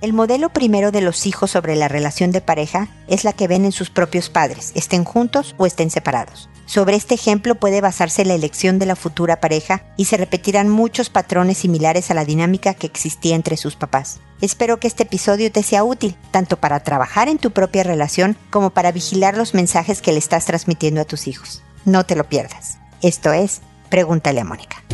El modelo primero de los hijos sobre la relación de pareja es la que ven en sus propios padres, estén juntos o estén separados. Sobre este ejemplo puede basarse la elección de la futura pareja y se repetirán muchos patrones similares a la dinámica que existía entre sus papás. Espero que este episodio te sea útil, tanto para trabajar en tu propia relación como para vigilar los mensajes que le estás transmitiendo a tus hijos. No te lo pierdas. Esto es, pregúntale a Mónica.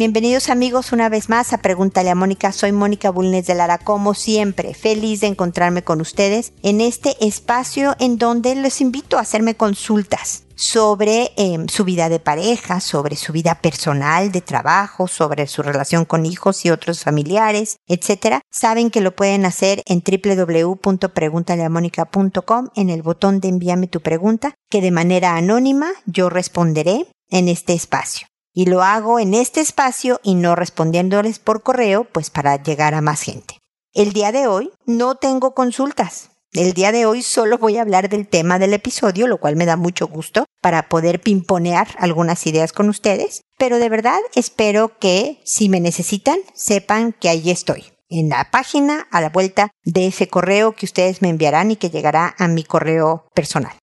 Bienvenidos amigos una vez más a Pregúntale a Mónica. Soy Mónica Bulnes de Lara, como siempre, feliz de encontrarme con ustedes en este espacio en donde les invito a hacerme consultas sobre em, su vida de pareja, sobre su vida personal, de trabajo, sobre su relación con hijos y otros familiares, etc. Saben que lo pueden hacer en www.preguntaleamónica.com en el botón de envíame tu pregunta, que de manera anónima yo responderé en este espacio y lo hago en este espacio y no respondiéndoles por correo, pues para llegar a más gente. El día de hoy no tengo consultas. El día de hoy solo voy a hablar del tema del episodio, lo cual me da mucho gusto para poder pimponear algunas ideas con ustedes, pero de verdad espero que si me necesitan, sepan que ahí estoy, en la página a la vuelta de ese correo que ustedes me enviarán y que llegará a mi correo personal.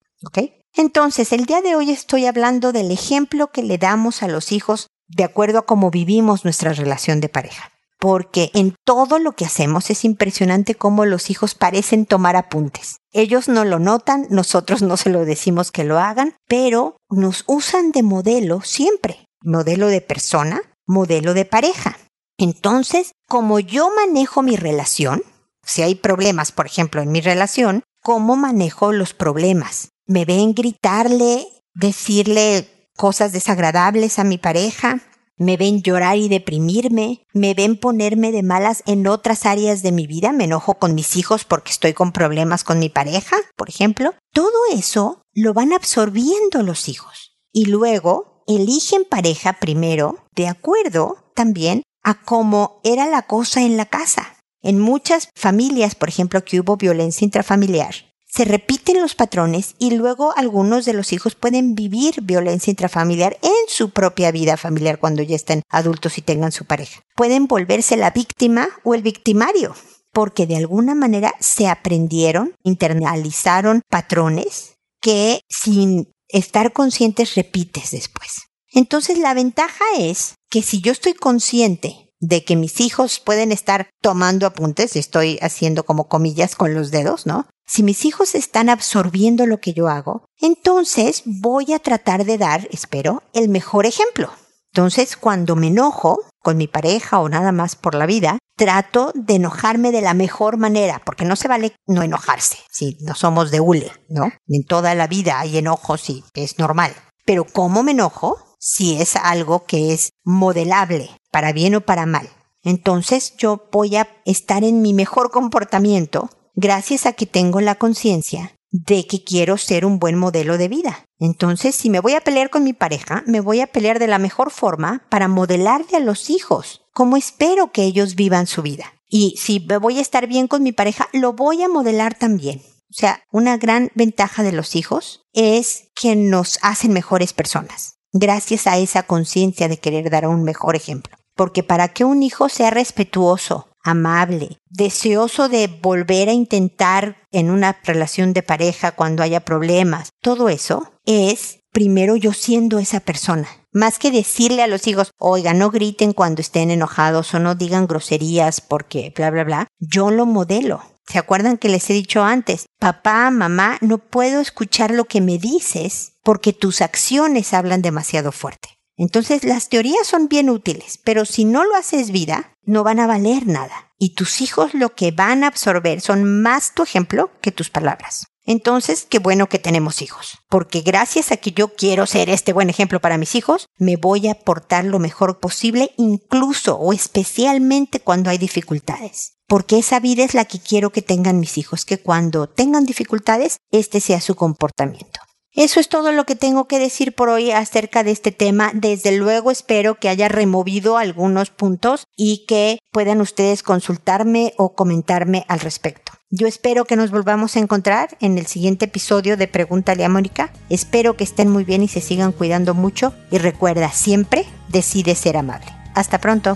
Entonces, el día de hoy estoy hablando del ejemplo que le damos a los hijos de acuerdo a cómo vivimos nuestra relación de pareja. Porque en todo lo que hacemos es impresionante cómo los hijos parecen tomar apuntes. Ellos no lo notan, nosotros no se lo decimos que lo hagan, pero nos usan de modelo siempre. Modelo de persona, modelo de pareja. Entonces, como yo manejo mi relación, si hay problemas, por ejemplo, en mi relación, ¿cómo manejo los problemas? Me ven gritarle, decirle cosas desagradables a mi pareja, me ven llorar y deprimirme, me ven ponerme de malas en otras áreas de mi vida, me enojo con mis hijos porque estoy con problemas con mi pareja, por ejemplo. Todo eso lo van absorbiendo los hijos. Y luego eligen pareja primero, de acuerdo también a cómo era la cosa en la casa. En muchas familias, por ejemplo, que hubo violencia intrafamiliar, se repiten los patrones y luego algunos de los hijos pueden vivir violencia intrafamiliar en su propia vida familiar cuando ya estén adultos y tengan su pareja. Pueden volverse la víctima o el victimario porque de alguna manera se aprendieron, internalizaron patrones que sin estar conscientes repites después. Entonces la ventaja es que si yo estoy consciente de que mis hijos pueden estar tomando apuntes, estoy haciendo como comillas con los dedos, ¿no? Si mis hijos están absorbiendo lo que yo hago, entonces voy a tratar de dar, espero, el mejor ejemplo. Entonces, cuando me enojo con mi pareja o nada más por la vida, trato de enojarme de la mejor manera, porque no se vale no enojarse, si no somos de hule, ¿no? En toda la vida hay enojos y es normal. Pero ¿cómo me enojo? Si es algo que es modelable, para bien o para mal. Entonces yo voy a estar en mi mejor comportamiento gracias a que tengo la conciencia de que quiero ser un buen modelo de vida. Entonces, si me voy a pelear con mi pareja, me voy a pelear de la mejor forma para modelarle a los hijos cómo espero que ellos vivan su vida. Y si voy a estar bien con mi pareja, lo voy a modelar también. O sea, una gran ventaja de los hijos es que nos hacen mejores personas, gracias a esa conciencia de querer dar un mejor ejemplo porque para que un hijo sea respetuoso, amable, deseoso de volver a intentar en una relación de pareja cuando haya problemas, todo eso es primero yo siendo esa persona. Más que decirle a los hijos, oiga, no griten cuando estén enojados o no digan groserías porque bla, bla, bla, yo lo modelo. ¿Se acuerdan que les he dicho antes? Papá, mamá, no puedo escuchar lo que me dices porque tus acciones hablan demasiado fuerte. Entonces las teorías son bien útiles, pero si no lo haces vida, no van a valer nada. Y tus hijos lo que van a absorber son más tu ejemplo que tus palabras. Entonces, qué bueno que tenemos hijos, porque gracias a que yo quiero ser este buen ejemplo para mis hijos, me voy a portar lo mejor posible, incluso o especialmente cuando hay dificultades. Porque esa vida es la que quiero que tengan mis hijos, que cuando tengan dificultades, este sea su comportamiento. Eso es todo lo que tengo que decir por hoy acerca de este tema. Desde luego espero que haya removido algunos puntos y que puedan ustedes consultarme o comentarme al respecto. Yo espero que nos volvamos a encontrar en el siguiente episodio de Pregúntale a Mónica. Espero que estén muy bien y se sigan cuidando mucho. Y recuerda, siempre decide ser amable. Hasta pronto.